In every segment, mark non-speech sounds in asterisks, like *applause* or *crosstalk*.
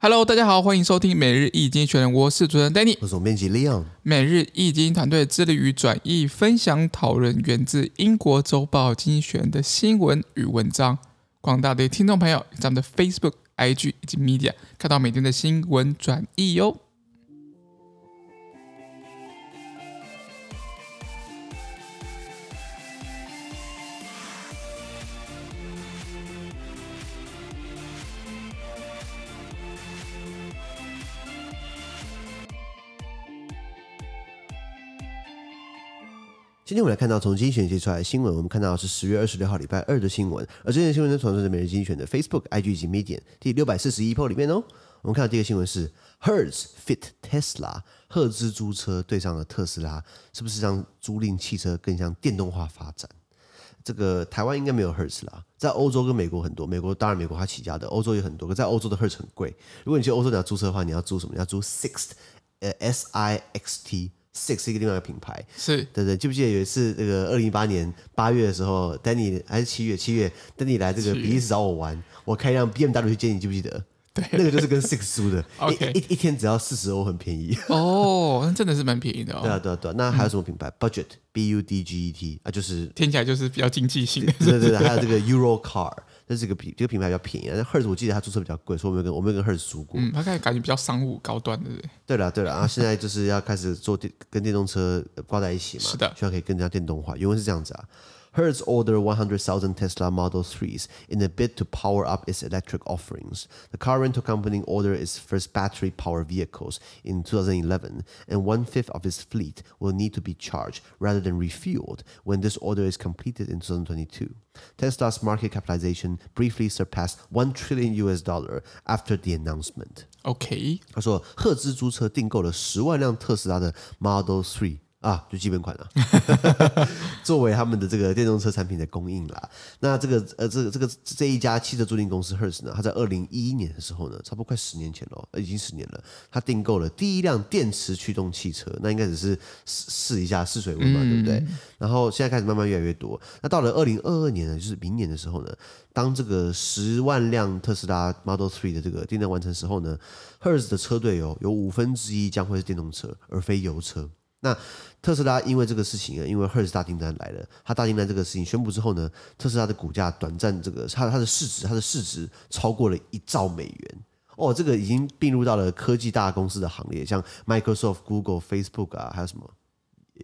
Hello，大家好，欢迎收听每日易经济学人，我是主持人 Danny，我是总编辑 Leon。每日易经团队致力于转译、分享、讨论源自英国周报《经济学人》的新闻与文章。广大的听众朋友，在我们的 Facebook、IG 以及 Media 看到每天的新闻转译哟。今天我们来看到从经济学人写出来的新闻，我们看到是十月二十六号礼拜二的新闻，而这件新闻呢，从是每日精选的 Facebook、IG 及 Medium 第六百四十一 po 里面哦。我们看到第一个新闻是 Hertz fit Tesla，赫兹租车对上了特斯拉，是不是让租赁汽车更像电动化发展？这个台湾应该没有 Hertz 啦，在欧洲跟美国很多，美国当然美国它起家的，欧洲也很多，可在欧洲的 Hertz 很贵。如果你去欧洲你要租车的话，你要租什么？你要租 Sixt，呃，S I X T。Six 是一个另外一个品牌，是对对，记不记得有一次那个二零一八年八月的时候，Danny 还是七月七月，Danny 来这个比利时找我玩，我开一辆 BMW 去接你，记不记得？对，那个就是跟 Six 租的 *laughs* 一一,一天只要四十欧，很便宜。哦，那真的是蛮便宜的哦。*laughs* 对啊对啊对啊，那还有什么品牌、嗯、？Budget B U D G E T 啊，就是听起来就是比较经济性的。对对对，还有这个 Euro Car。这是个品，这个品牌比较便宜。但 Hertz 我记得它租车比较贵，所以我没有跟我没有跟 Hertz 租过。嗯，它感觉比较商务高端的。对了对了，然后现在就是要开始做电跟电动车挂在一起嘛。是的，希望可以更加电动化。因为是这样子啊。Hertz ordered 100,000 Tesla Model 3s in a bid to power up its electric offerings. The car rental company ordered its first battery-powered vehicles in 2011, and one-fifth of its fleet will need to be charged rather than refueled when this order is completed in 2022. Tesla's market capitalization briefly surpassed one trillion US dollar after the announcement. OK，他说，赫兹租车订购了十万辆特斯拉的 Model 3。 啊，就基本款了，*laughs* 作为他们的这个电动车产品的供应啦。那这个呃，这个这个这一家汽车租赁公司 Hertz 呢，它在二零一一年的时候呢，差不多快十年前了，已经十年了，它订购了第一辆电池驱动汽车，那应该只是试试一下试水温嘛，对不对？然后现在开始慢慢越来越多。那到了二零二二年呢，就是明年的时候呢，当这个十万辆特斯拉 Model Three 的这个订单完成时候呢，Hertz 的车队哦有五分之一将会是电动车，而非油车。那特斯拉因为这个事情啊，因为 Hertz 大订单来了，它大订单这个事情宣布之后呢，特斯拉的股价短暂这个它它的市值它的市值超过了一兆美元哦，这个已经并入到了科技大公司的行列，像 Microsoft、Google、Facebook 啊，还有什么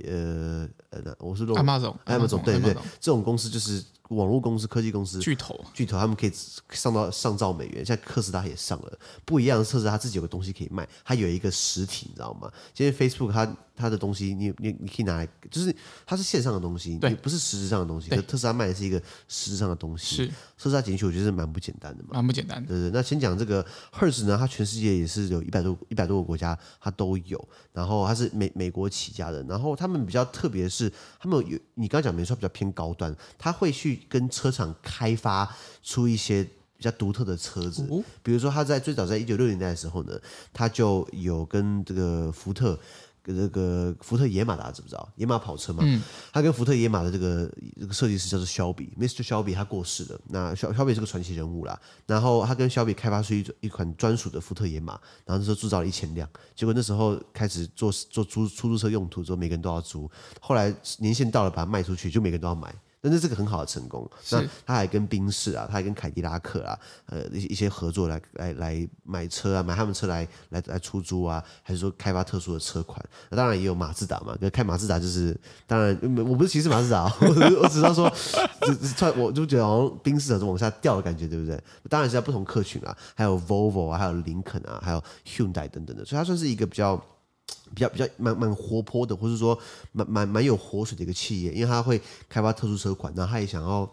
呃呃，我是说 Amazon，Amazon 对对对，这种公司就是。网络公司、科技公司巨头，巨头他们可以上到上兆美元。现在特斯拉也上了，不一样的特斯拉，他自己有个东西可以卖，它有一个实体，你知道吗？今天 Facebook 它它的东西，你你你可以拿来，就是它是线上的东西，对，不是实质上的东西。可特斯拉卖的是一个实质上的东西。是特斯拉进去，我觉得是蛮不简单的嘛，蛮不简单的。对对，那先讲这个 Hertz 呢，它全世界也是有一百多一百多个国家它都有，然后它是美美国起家的，然后他们比较特别是，他们有你刚刚讲没错，比较偏高端，他会去跟车厂开发出一些比较独特的车子，比如说他在最早在一九六零年代的时候呢，他就有跟这个福特。跟这个福特野马，大家知不知道？野马跑车嘛，嗯、他跟福特野马的这个这个设计师叫做肖比，Mr. 肖比，他过世了。那肖肖比是个传奇人物啦。然后他跟肖比开发出一一款专属的福特野马，然后那时候铸造了一千辆。结果那时候开始做做租出租车用途之后，每个人都要租。后来年限到了，把它卖出去，就每个人都要买。但是这个很好的成功，那他还跟宾士啊，他还跟凯迪拉克啊，呃，一些一些合作来来来买车啊，买他们车来来来出租啊，还是说开发特殊的车款？那当然也有马自达嘛，跟开马自达就是当然，我不是歧视马自达，我 *laughs* 我只是说，就我就觉得好像宾士是往下掉的感觉，对不对？当然是在不同客群啊，还有 Volvo 啊，还有林肯啊，还有 Hyundai 等等的，所以它算是一个比较。比较比较蛮蛮活泼的，或者说蛮蛮蛮有活水的一个企业，因为他会开发特殊车款，然后他也想要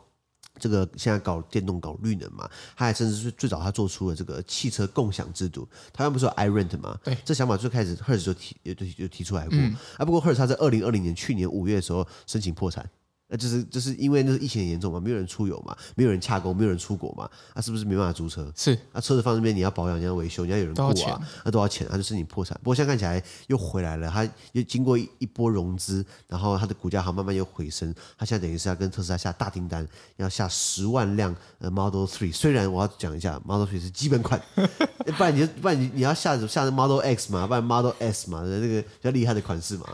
这个现在搞电动、搞绿能嘛，他还甚至是最早他做出了这个汽车共享制度，台湾不是有 iRent 嘛？对，这想法最开始 Hertz 就提就就提出来过，嗯、啊，不过 Hertz 他在二零二零年去年五月的时候申请破产。那就是就是因为那个疫情很严重嘛，没有人出游嘛，没有人洽公，没有人出国嘛，那、啊、是不是没办法租车？是，那、啊、车子放那边，你要保养，你要维修，你要有人雇啊，那多少钱？那、啊、就是你破产。不过现在看起来又回来了，它又经过一一波融资，然后它的股价好慢慢又回升。它现在等于是要跟特斯拉下大订单，要下十万辆呃 Model Three。虽然我要讲一下，Model Three 是基本款，*laughs* 不然你就不然你你要下下 Model X 嘛，不然 Model S 嘛，那个比较厉害的款式嘛。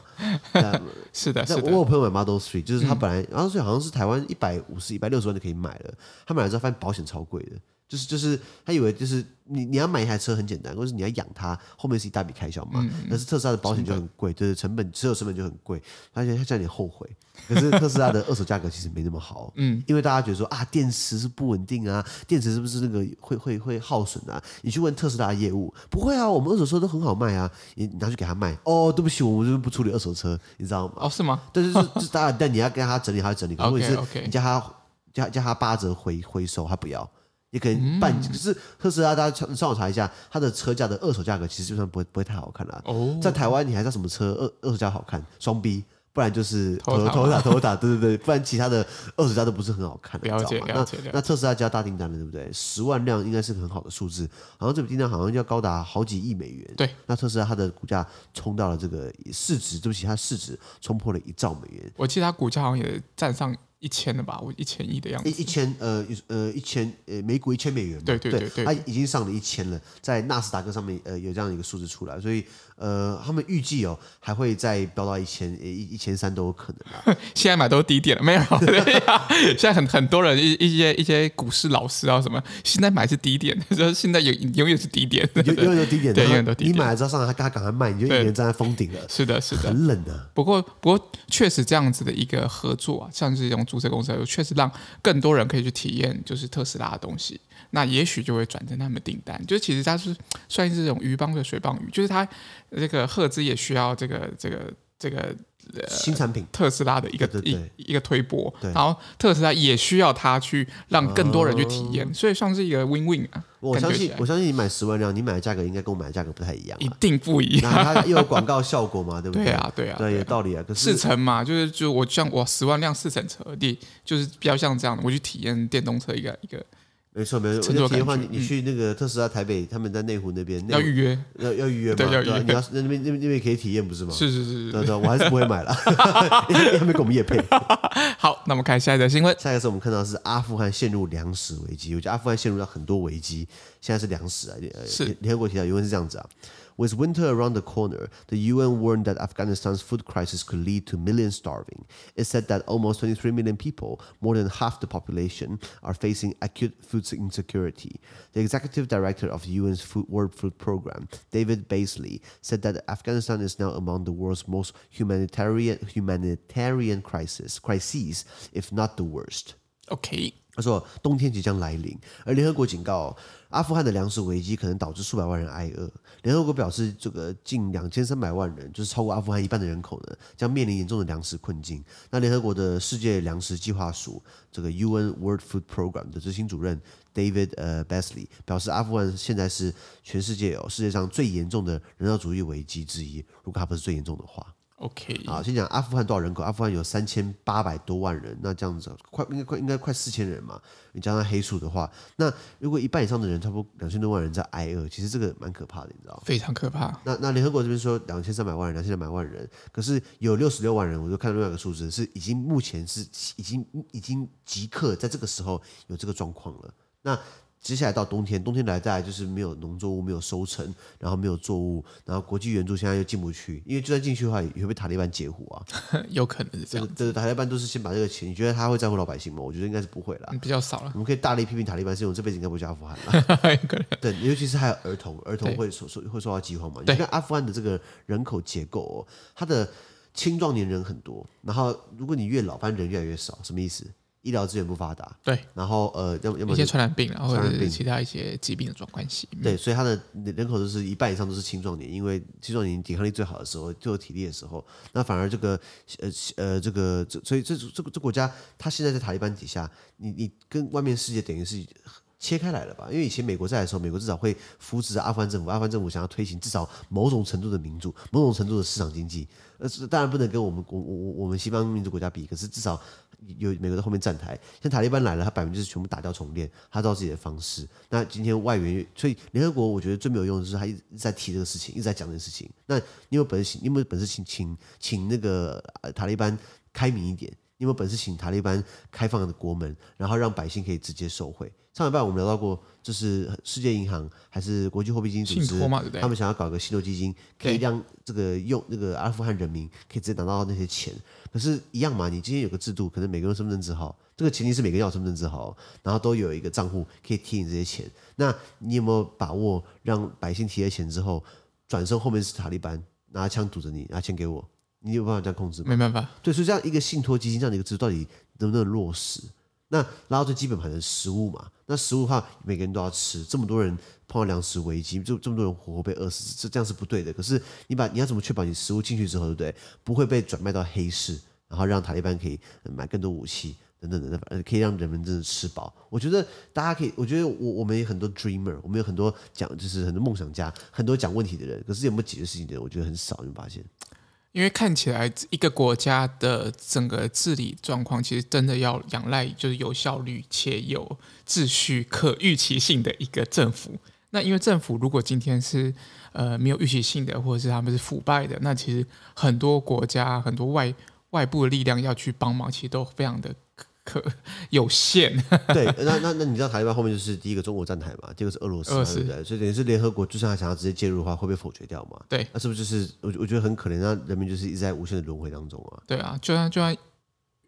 *laughs* 是的，是的。我有朋友买 Model Three，就是他本来。嗯然后所以好像是台湾一百五十、一百六十万就可以买了。他买了之后发现保险超贵的，就是就是他以为就是你你要买一台车很简单，或者是你要养它，后面是一大笔开销嘛。但是特斯拉的保险就很贵，就是成本持有成本就很贵，而且他现在有点后悔。可是特斯拉的二手价格其实没那么好，嗯，因为大家觉得说啊，电池是不稳定啊，电池是不是那个会会会耗损啊？你去问特斯拉的业务，不会啊，我们二手车都很好卖啊，你拿去给他卖。哦，对不起，我们这边不处理二手车，你知道吗？哦，是吗？但是就是当然，但你要跟他整理，他整理。可是 OK *laughs* OK，你叫他叫叫他八折回回收，他不要。你可以半，可是特斯拉，大家上网查一下，它的车价的二手价格其实就算不会不会太好看了。哦，在台湾你还知道什么车二二手价好看？双 B。不然就是头头塔头塔，对对对，不然其他的二手价都不是很好看的，了解了解。那那特斯拉加大订单了，对不对？十万辆应该是很好的数字，好像这笔订单好像要高达好几亿美元。对，那特斯拉它的股价冲到了这个市值，对不起，它市值冲破了一兆美元。我记得它股价好像也站上一千了吧？我一千亿的样子。一一千呃呃一千呃每股一千美元嘛。对对对对，它已经上了一千了，在纳斯达克上面呃有这样一个数字出来，所以。呃，他们预计哦，还会再飙到一千一一千三都有可能啊。*laughs* 现在买都是低点了，没有？*laughs* 现在很很多人一一些一些股市老师啊什么，现在买是低点，说 *laughs* 现在永永远是低点，永永远都低点，对，永远都低点。你买了之后上来，他赶快卖，你就一年站在封顶了。是的，是的，很冷啊。不过不过，确实这样子的一个合作啊，像是这种注册公司，确实让更多人可以去体验，就是特斯拉的东西。那也许就会转成他们订单，就其实它是算是这种鱼帮的水帮鱼，就是它这个赫兹也需要这个这个这个新产品特斯拉的一个一一个推波，然后特斯拉也需要它去让更多人去体验，哦、所以算是一个 win win 啊。我相信我相信你买十万辆，你买的价格应该跟我买的价格不太一样，一定不一样。它又有广告效果嘛，对不对？*laughs* 对啊，对啊，对，有道理啊。可是四成嘛，就是就我像我十万辆四成车的，就是比较像这样的，我去体验电动车一个一个。没错，没错。我提的话，你你去那个特斯拉台北，他们在内湖那边要预约，要要预约嘛？对，要预约。你要那边那边那边可以体验，不是吗？是是是。对对，我还是不会买了，*laughs* 因为他们给我们也配。好，那我们看下一则新闻。下一个是我们看到是阿富汗陷入粮食危机。我觉得阿富汗陷入了很多危机，现在是粮食啊。是联合国提到，原文是这样子啊。With winter around the corner, the UN warned that Afghanistan's food crisis could lead to millions starving. It said that almost 23 million people, more than half the population, are facing acute food insecurity. The executive director of the UN's food, World Food Program, David Beasley, said that Afghanistan is now among the world's most humanitarian humanitarian crisis crises, if not the worst. Okay. 他说：“冬天即将来临，而联合国警告， 阿富汗的粮食危机可能导致数百万人挨饿。联合国表示，这个近两千三百万人，就是超过阿富汗一半的人口呢，将面临严重的粮食困境。那联合国的世界粮食计划署这个 UN World Food Program 的执行主任 David 呃 Beasley 表示，阿富汗现在是全世界哦世界上最严重的人道主义危机之一，如果它不是最严重的话。” OK，好，先讲阿富汗多少人口？阿富汗有三千八百多万人，那这样子快应该快应该快四千人嘛？你加上黑数的话，那如果一半以上的人，差不多两千多万人在挨饿，其实这个蛮可怕的，你知道吗非常可怕。那那联合国这边说两千三百万人，两千两百万人，可是有六十六万人，我就看到另外一个数字是已经目前是已经已经即刻在这个时候有这个状况了。那接下来到冬天，冬天来再来就是没有农作物，没有收成，然后没有作物，然后国际援助现在又进不去，因为就算进去的话，也会被塔利班截胡啊。*laughs* 有可能是这样。对，塔利班都是先把这个钱，你觉得他会在乎老百姓吗？我觉得应该是不会啦，比较少了。我们可以大力批评塔利班，是因为这辈子应该不会去阿富汗了。*laughs* 对，尤其是还有儿童，儿童会受受会受到饥荒嘛？你看阿富汗的这个人口结构哦，它的青壮年人很多，然后如果你越老，反正人越来越少，什么意思？医疗资源不发达，对，然后呃，要要么一些传染病，然后或者是其他一些疾病的状关系，对，所以他的人口都是一半以上都是青壮年，因为青壮年抵抗力最好的时候，最有体力的时候，那反而这个呃呃这个这所以这这个这国家，他现在在塔利班底下，你你跟外面世界等于是切开来了吧？因为以前美国在的时候，美国至少会扶持阿富汗政府，阿富汗政府想要推行至少某种程度的民主，某种程度的市场经济。呃，当然不能跟我们我我我们西方民主国家比，可是至少有美国在后面站台。像塔利班来了，他百分之就是全部打掉重练，他照自己的方式。那今天外援，所以联合国我觉得最没有用的就是他一直在提这个事情，一直在讲这个事情。那你有本事，你有没有本事请请请那个塔利班开明一点？你有没有本事请塔利班开放的国门，然后让百姓可以直接受惠？上礼拜我们聊到过，就是世界银行还是国际货币基金组织，他们想要搞个信托基金，可以让这个用那个阿富汗人民可以直接拿到那些钱。可是，一样嘛，你今天有个制度，可能每个人身份证字号，这个前提是每个人要身份证字号，然后都有一个账户可以提你这些钱。那你有没有把握让百姓提了钱之后，转身后面是塔利班拿枪堵着你，拿钱给我？你有办法这样控制吗？没办法。对，所以这样一个信托基金这样的一个制度，到底能不能落实？那拉到最基本盘的食物嘛，那食物的话，每个人都要吃。这么多人碰到粮食危机，就这么多人活活被饿死，这这样是不对的。可是你把你要怎么确保你食物进去之后，对不对？不会被转卖到黑市，然后让塔利班可以买更多武器等等等等，可以让人们真的吃饱。我觉得大家可以，我觉得我我们有很多 dreamer，我们有很多讲就是很多梦想家，很多讲问题的人，可是有没有解决事情的人，我觉得很少。你发现？因为看起来一个国家的整个治理状况，其实真的要仰赖就是有效率且有秩序、可预期性的一个政府。那因为政府如果今天是呃没有预期性的，或者是他们是腐败的，那其实很多国家很多外外部的力量要去帮忙，其实都非常的。可有限，*laughs* 对，那那那你知道塔利班后面就是第一个中国站台嘛，第二个是俄罗斯，对不对？所以等于是联合国，就算他想要直接介入的话，会被否决掉嘛？对，那是不是就是我我觉得很可怜，那人民就是一直在无限的轮回当中啊。对啊，就算就算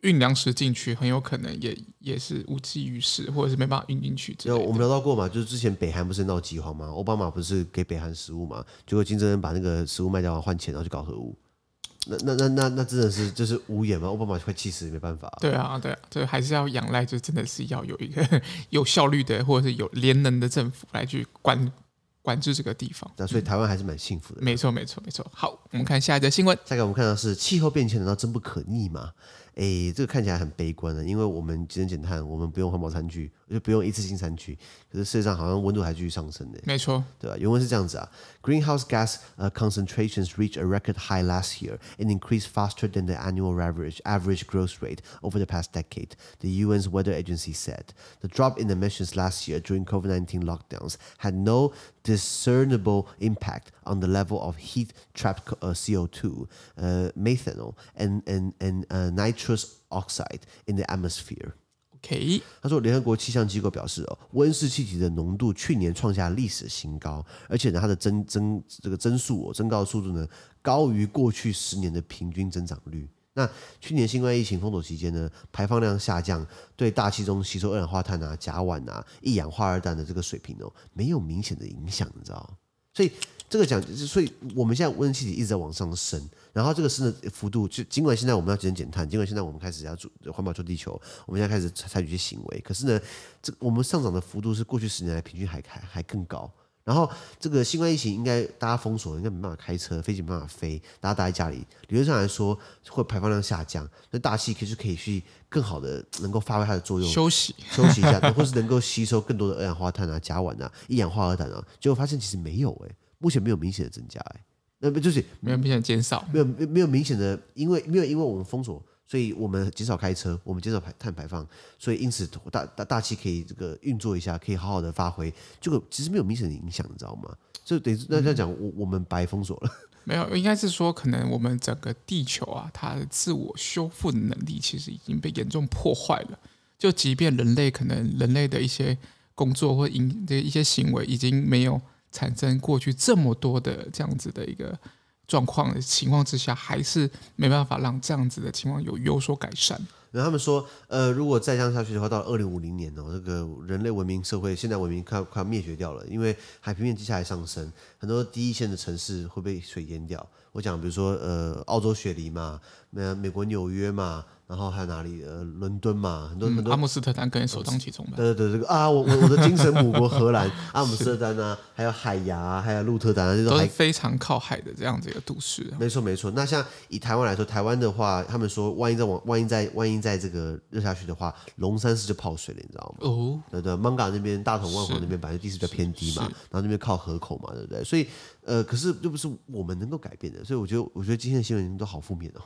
运粮食进去，很有可能也也是无济于事，或者是没办法运进去。有我们聊到过嘛，就是之前北韩不是闹饥荒嘛，奥巴马不是给北韩食物嘛，结果金正恩把那个食物卖掉换钱，然后去搞核武。那那那那那真的是就是无言嘛？奥巴马快气死，没办法、啊。对啊，对啊，这还是要仰赖，就真的是要有一个 *laughs* 有效率的，或者是有联能的政府来去管管制这个地方。那所以台湾还是蛮幸福的。没错，没错，没错。好，我们看下一则新闻。下一个我们看到是气候变迁，难道真不可逆吗？哎，这个看起来很悲观的，因为我们节能减碳，我们不用环保餐具，就不用一次性餐具，可是事实上好像温度还继续上升的。没错，对吧？原文是这样子啊：Greenhouse gas concentrations reached a record high last year and increased faster than the annual average average growth rate over the past decade. The UN's weather agency said the drop in emissions last year during COVID-19 lockdowns had no discernible impact on the level of heat trapped CO2, methanol, and and and nitrous oxide in the atmosphere. OK，他说，联合国气象机构表示，哦，温室气体的浓度去年创下历史新高，而且呢，它的增增这个增速哦，增高的速度呢，高于过去十年的平均增长率。那去年新冠疫情封锁期间呢，排放量下降，对大气中吸收二氧化碳啊、甲烷啊、一氧化二氮的这个水平哦，没有明显的影响，你知道？所以这个讲，所以我们现在温室气体一直在往上升，然后这个升的幅度，就尽管现在我们要节能减碳，尽管现在我们开始要做环保救地球，我们现在开始采取一些行为，可是呢，这我们上涨的幅度是过去十年来平均还还还更高。然后这个新冠疫情应该大家封锁，应该没办法开车，飞机没办法飞，大家待在家里，理论上来说会排放量下降，那大气其实可以去更好的能够发挥它的作用，休息休息一下，或是能够吸收更多的二氧化碳啊、甲烷啊、一氧化二氮啊，结果发现其实没有哎、欸，目前没有明显的增加哎、欸，那不就是没有明显减少，没有没有明显的，因为没有因为我们封锁。所以我们减少开车，我们减少排碳排放，所以因此大大大气可以这个运作一下，可以好好的发挥，这个其实没有明显的影响，你知道吗？就等于那这样讲，我我们白封锁了。*laughs* 没有，应该是说可能我们整个地球啊，它的自我修复的能力其实已经被严重破坏了。就即便人类可能人类的一些工作或因的一些行为，已经没有产生过去这么多的这样子的一个。状况的情况之下，还是没办法让这样子的情况有有所改善。然后他们说，呃，如果再这样下去的话，到二零五零年哦，这个人类文明社会、现代文明快快要灭绝掉了，因为海平面接下来上升，很多第一线的城市会被水淹掉。我讲，比如说，呃，澳洲雪梨嘛，美美国纽约嘛。然后还有哪里？呃，伦敦嘛，很多、嗯、很多。阿姆斯特丹可以首当其冲吧？对对对，这个啊，我我我的精神母国荷兰，阿姆斯特丹啊，*laughs* 还有海牙，还有鹿特丹啊，这种都是非常靠海的这样子一个都市、啊。没错没错。那像以台湾来说，台湾的话，他们说，万一再往，万一再，万一在这个热下去的话，龙山寺就泡水了，你知道吗？哦。对对，Manga 那边大同万华那边本来地势比较偏低嘛，然后那边靠河口嘛，对不对？所以。呃，可是又不是我们能够改变的，所以我觉得，我觉得今天的新闻都好负面 *laughs* 哦。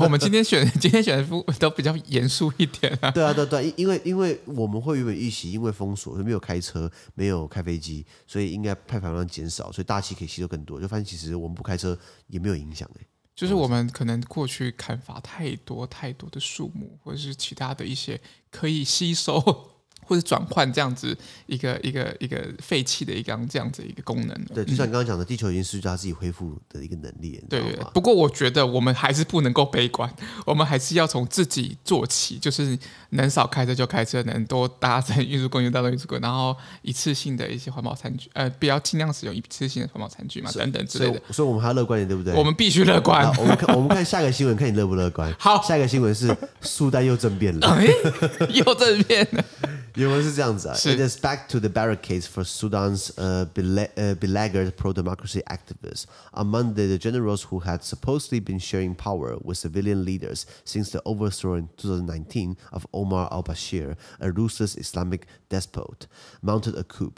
我们今天选 *laughs* 今天选的都比较严肃一点啊。对啊，对对，因为因为我们会原本预期，因为封锁，没有开车，没有开飞机，所以应该排放量减少，所以大气可以吸收更多。就发现其实我们不开车也没有影响哎。就是我们可能过去砍伐太多太多的树木，或者是其他的一些可以吸收。或者转换这样子一个一个一个废弃的一个这样子一个功能。对，就像你刚刚讲的，地球已经失去它自己恢复的一个能力。对，不过我觉得我们还是不能够悲观，*laughs* 我们还是要从自己做起，就是能少开车就开车，能多搭乘运输工具搭乘运输工具，然后一次性的一些环保餐具，呃，不要尽量使用一次性的环保餐具嘛，等等之类的。所以，我们还要乐观点，对不对？我们必须乐观。我们看，我们看下一个新闻，看你乐不乐观。*laughs* 好，下一个新闻是苏丹又政变了，哎、又政变了。*laughs* 原文是这样子啊，It is back to the barricades for Sudan's uh, beleaguered pro-democracy activists. On Monday, the generals who had supposedly been sharing power with civilian leaders since the overthrow in 2019 of Omar al-Bashir, a ruthless Islamic despot, mounted a coup.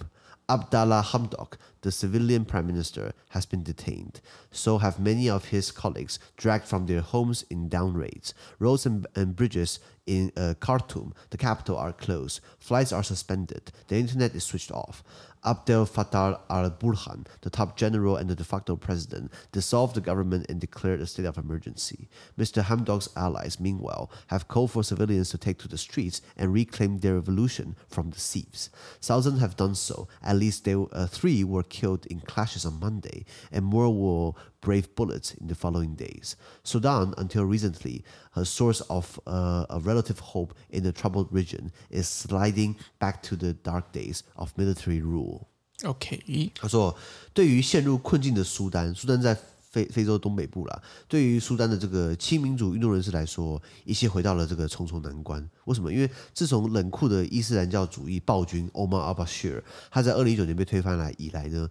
Abdallah Hamdok, the civilian prime minister, has been detained. So have many of his colleagues dragged from their homes in down raids. Roads and, and bridges in uh, Khartoum, the capital, are closed. Flights are suspended. The internet is switched off. Abdel Fattah al-Burhan, the top general and the de facto president, dissolved the government and declared a state of emergency. Mr. Hamdok's allies, meanwhile, have called for civilians to take to the streets and reclaim their revolution from the thieves. Thousands have done so. At least they, uh, three were killed in clashes on Monday, and more will brave bullets in the following days. Sudan, until recently, a source of uh, a relative hope in the troubled region, is sliding back to the dark days of military rule. OK，他说，对于陷入困境的苏丹，苏丹在非非洲东北部啦。对于苏丹的这个亲民主运动人士来说，一切回到了这个重重难关。为什么？因为自从冷酷的伊斯兰教主义暴君 Omar al-Bashir 他在二零一九年被推翻来以来呢，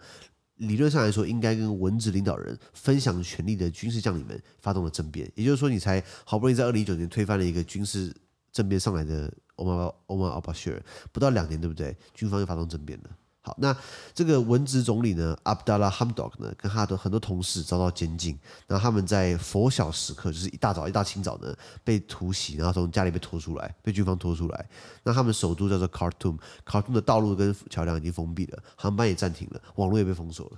理论上来说，应该跟文职领导人分享权力的军事将领们发动了政变。也就是说，你才好不容易在二零一九年推翻了一个军事政变上来的 Omar Omar al-Bashir，不到两年，对不对？军方又发动政变了。好，那这个文职总理呢，Abdallah Hamdok 呢，跟他的很多同事遭到监禁。然后他们在拂晓时刻，就是一大早、一大清早呢，被突袭，然后从家里被拖出来，被军方拖出来。那他们首都叫做 Khartoum，Khartoum 的道路跟桥梁已经封闭了，航班也暂停了，网络也被封锁了。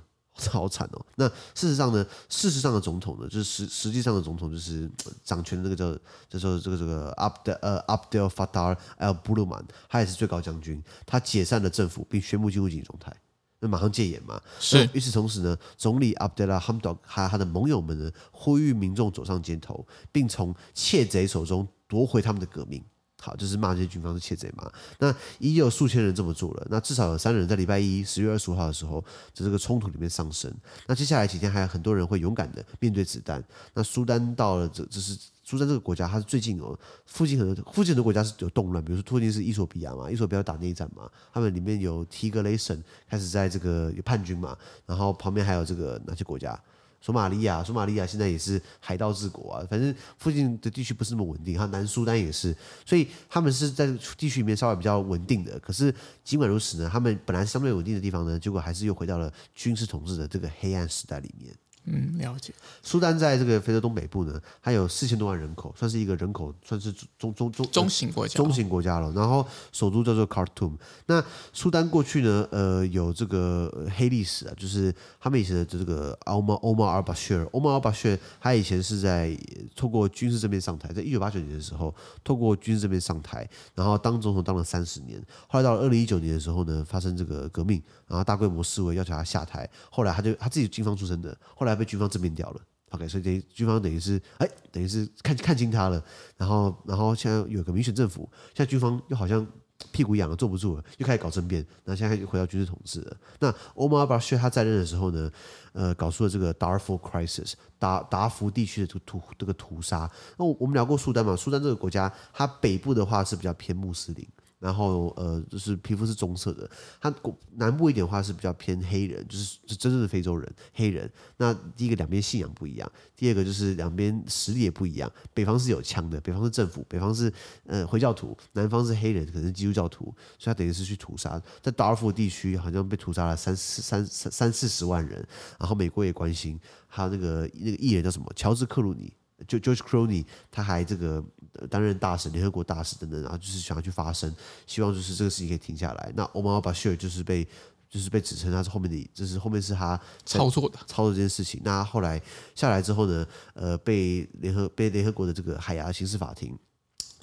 好惨哦！那事实上呢？事实上的总统呢，就是实实际上的总统，就是掌权的那个叫，就说这个这个 Abdel 呃 Abdel Fattah al-Burhan，他也是最高将军，他解散了政府，并宣布进入紧急状态，那马上戒严嘛。是。与此同时呢，总理 Abdallah Hamdok 还有他的盟友们呢，呼吁民众走上街头，并从窃贼手中夺回他们的革命。好，就是骂这些军方是窃贼嘛。那已有数千人这么做了，那至少有三人在礼拜一十月二十五号的时候，在这个冲突里面丧生。那接下来几天还有很多人会勇敢的面对子弹。那苏丹到了这，这是苏丹这个国家，它是最近哦，附近很多附近的国家是有动乱，比如说附近是伊索比亚嘛，伊索比亚打内战嘛，他们里面有提格雷省开始在这个有叛军嘛，然后旁边还有这个哪些国家？索马利亚，索马利亚现在也是海盗治国啊，反正附近的地区不是那么稳定，哈，南苏丹也是，所以他们是在地区里面稍微比较稳定的。可是尽管如此呢，他们本来相对稳定的地方呢，结果还是又回到了军事统治的这个黑暗时代里面。嗯，了解。苏丹在这个非洲东北部呢，它有四千多万人口，算是一个人口算是中中中中型国家，中型国家了。然后首都叫做 Khartoum。那苏丹过去呢，呃，有这个黑历史啊，就是他们以前的这个 Omar Omar al-Bashir，Omar al-Bashir 他以前是在透过军事政变上台，在一九八九年的时候，透过军事政变上台，然后当总统当了三十年。后来到了二零一九年的时候呢，发生这个革命，然后大规模示威，要求他下台。后来他就他自己军方出身的，后来。被军方政变掉了，OK，所以等于军方等于是哎，等于是看看清他了，然后然后现在有个民选政府，现在军方又好像屁股痒了，坐不住了，又开始搞政变，那现在又回到军事统治了。那 Omar al-Bashir 他在任的时候呢，呃，搞出了这个 Darfur Crisis，达达福地区的这个屠这个屠杀。那我们聊过苏丹嘛，苏丹这个国家，它北部的话是比较偏穆斯林。然后呃，就是皮肤是棕色的。它南部一点的话是比较偏黑人，就是是真正的非洲人黑人。那第一个两边信仰不一样，第二个就是两边实力也不一样。北方是有枪的，北方是政府，北方是呃回教徒，南方是黑人，可能是基督教徒，所以他等于是去屠杀。在达尔富地区好像被屠杀了三四三三三四十万人，然后美国也关心，还有那个那个艺人叫什么乔治克鲁尼。就 George Clooney 他还这个担任大使，联合国大使等等，然后就是想要去发声，希望就是这个事情可以停下来。那 Omar Bashir 就是被就是被指称他是后面的，就是后面是他操作的操作这件事情。那后来下来之后呢，呃，被联合被联合国的这个海牙刑事法庭。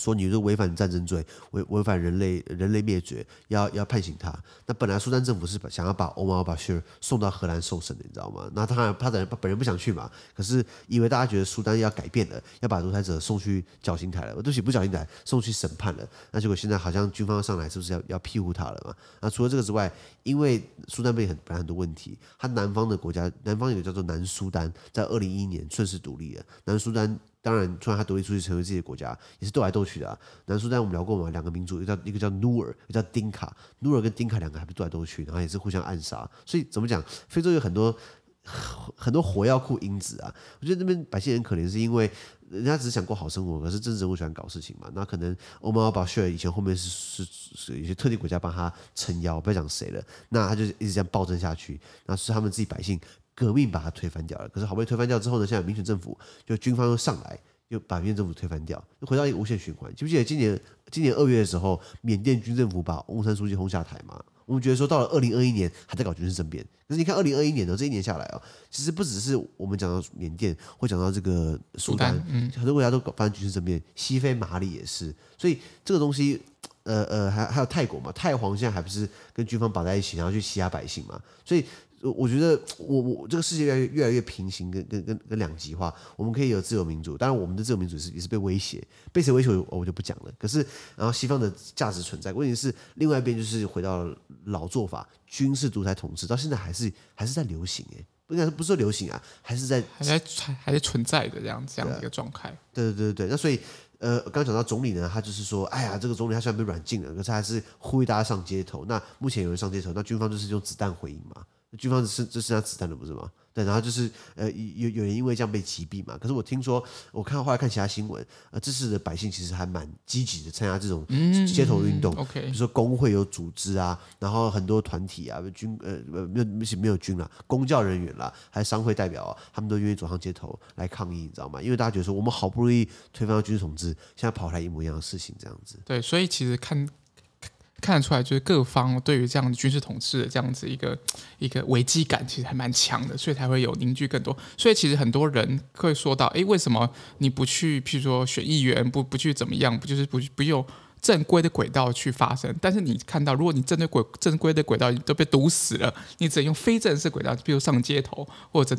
说你是违反战争罪，违违反人类人类灭绝，要要判刑他。那本来苏丹政府是想要把欧马尔巴希尔送到荷兰受审的，你知道吗？那他他本人本人不想去嘛。可是以为大家觉得苏丹要改变了，要把独裁者送去绞刑台了，对不起，不绞刑台，送去审判了。那结果现在好像军方上来，是不是要要庇护他了嘛？那除了这个之外，因为苏丹被很本来很多问题，他南方的国家，南方有个叫做南苏丹，在二零一一年顺势独立了。南苏丹。当然，突然他独立出去成为自己的国家，也是斗来斗去的啊。南苏丹我们聊过嘛，两个民族，一个叫一个叫努尔，一个叫丁卡。努尔跟丁卡两个还不是斗来斗去，然后也是互相暗杀。所以怎么讲，非洲有很多很多火药库因子啊。我觉得那边百姓很可怜，是因为人家只是想过好生活，可是政治人物喜欢搞事情嘛。那可能欧马尔巴希尔以前后面是是是有些特定国家帮他撑腰，不要讲谁了，那他就一直这样暴政下去，那是他们自己百姓。革命把它推翻掉了，可是好不容易推翻掉之后呢，现在民选政府，就军方又上来，又把缅甸政府推翻掉，又回到一个无限循环。记不记得今年今年二月的时候，缅甸军政府把翁山书记轰下台嘛？我们觉得说到了二零二一年还在搞军事政变，可是你看二零二一年的这一年下来哦，其实不只是我们讲到缅甸，会讲到这个苏丹，嗯，很多国家都搞发生军事政变，西非马里也是，所以这个东西，呃呃，还还有泰国嘛，太皇现在还不是跟军方绑在一起，然后去欺压百姓嘛，所以。我觉得我我这个世界越来越越来越平行跟跟跟跟两极化，我们可以有自由民主，当然我们的自由民主是也是被威胁，被谁威胁我就不讲了。可是然后西方的价值存在，问题是另外一边就是回到老做法，军事独裁统治到现在还是还是在流行哎，不应该不是说流行啊，还是在还在还是存在的这样这样的一个状态。对对对对对，那所以呃刚刚讲到总理呢，他就是说，哎呀这个总理他虽然被软禁了，可是还是呼吁大家上街头。那目前有人上街头，那军方就是用子弹回应嘛。军方是只剩下子弹了，不是吗？对，然后就是呃，有有人因为这样被击毙嘛。可是我听说，我看后来看其他新闻，呃，这次的百姓其实还蛮积极的参加这种街头运动。比如说工会有组织啊，然后很多团体啊，军呃呃没有没有军了，公教人员啦，还有商会代表啊，他们都愿意走上街头来抗议，你知道吗？因为大家觉得说，我们好不容易推翻了军事统治，现在跑来一模一样的事情，这样子。对，所以其实看。看得出来，就是各方对于这样的军事统治的这样子一个一个危机感，其实还蛮强的，所以才会有凝聚更多。所以其实很多人会说到，诶，为什么你不去，譬如说选议员，不不去怎么样，不就是不不用正规的轨道去发声？但是你看到，如果你正规轨正规的轨道都被堵死了，你只能用非正式轨道，比如上街头或者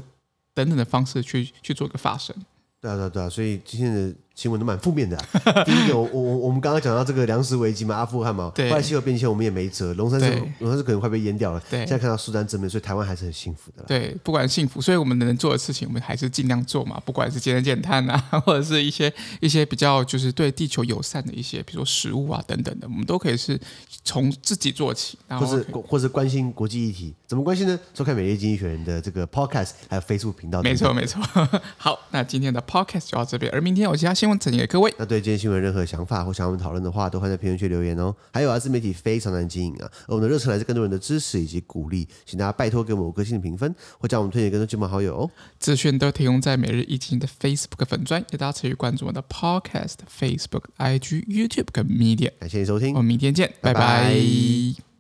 等等的方式去去做个发声。对啊对啊对，所以今天的。新闻都蛮负面的、啊。*laughs* 第一个，我我我们刚刚讲到这个粮食危机嘛，阿富汗嘛，后来气候变迁我们也没辙，龙山寺龙山寺可能快被淹掉了。对，现在看到苏丹正面，所以台湾还是很幸福的。对，不管幸福，所以我们能做的事情，我们还是尽量做嘛。不管是节能减碳啊，*laughs* 或者是一些一些比较就是对地球友善的一些，比如说食物啊等等的，我们都可以是从自己做起，然后或是或是关心国际议题，怎么关心呢？收看《每日经济学人》的这个 Podcast，还有 Facebook 频道。没错没错。*laughs* 好，那今天的 Podcast 就到这边，而明天我其他新闻呈现给各位。那对今天新闻任何想法或想我们讨论的话，都欢迎在评论区留言哦。还有啊，自媒体非常难经营啊，而我们的热忱来自更多人的支持以及鼓励，请大家拜托给我们五颗星的评分，或将我们推荐给更多亲朋好友哦。资讯都提供在每日一经的 Facebook 粉专，也大家持续关注我们的 Podcast、Facebook、IG、YouTube 跟 Media。感谢你收听，我们明天见，拜拜。拜拜。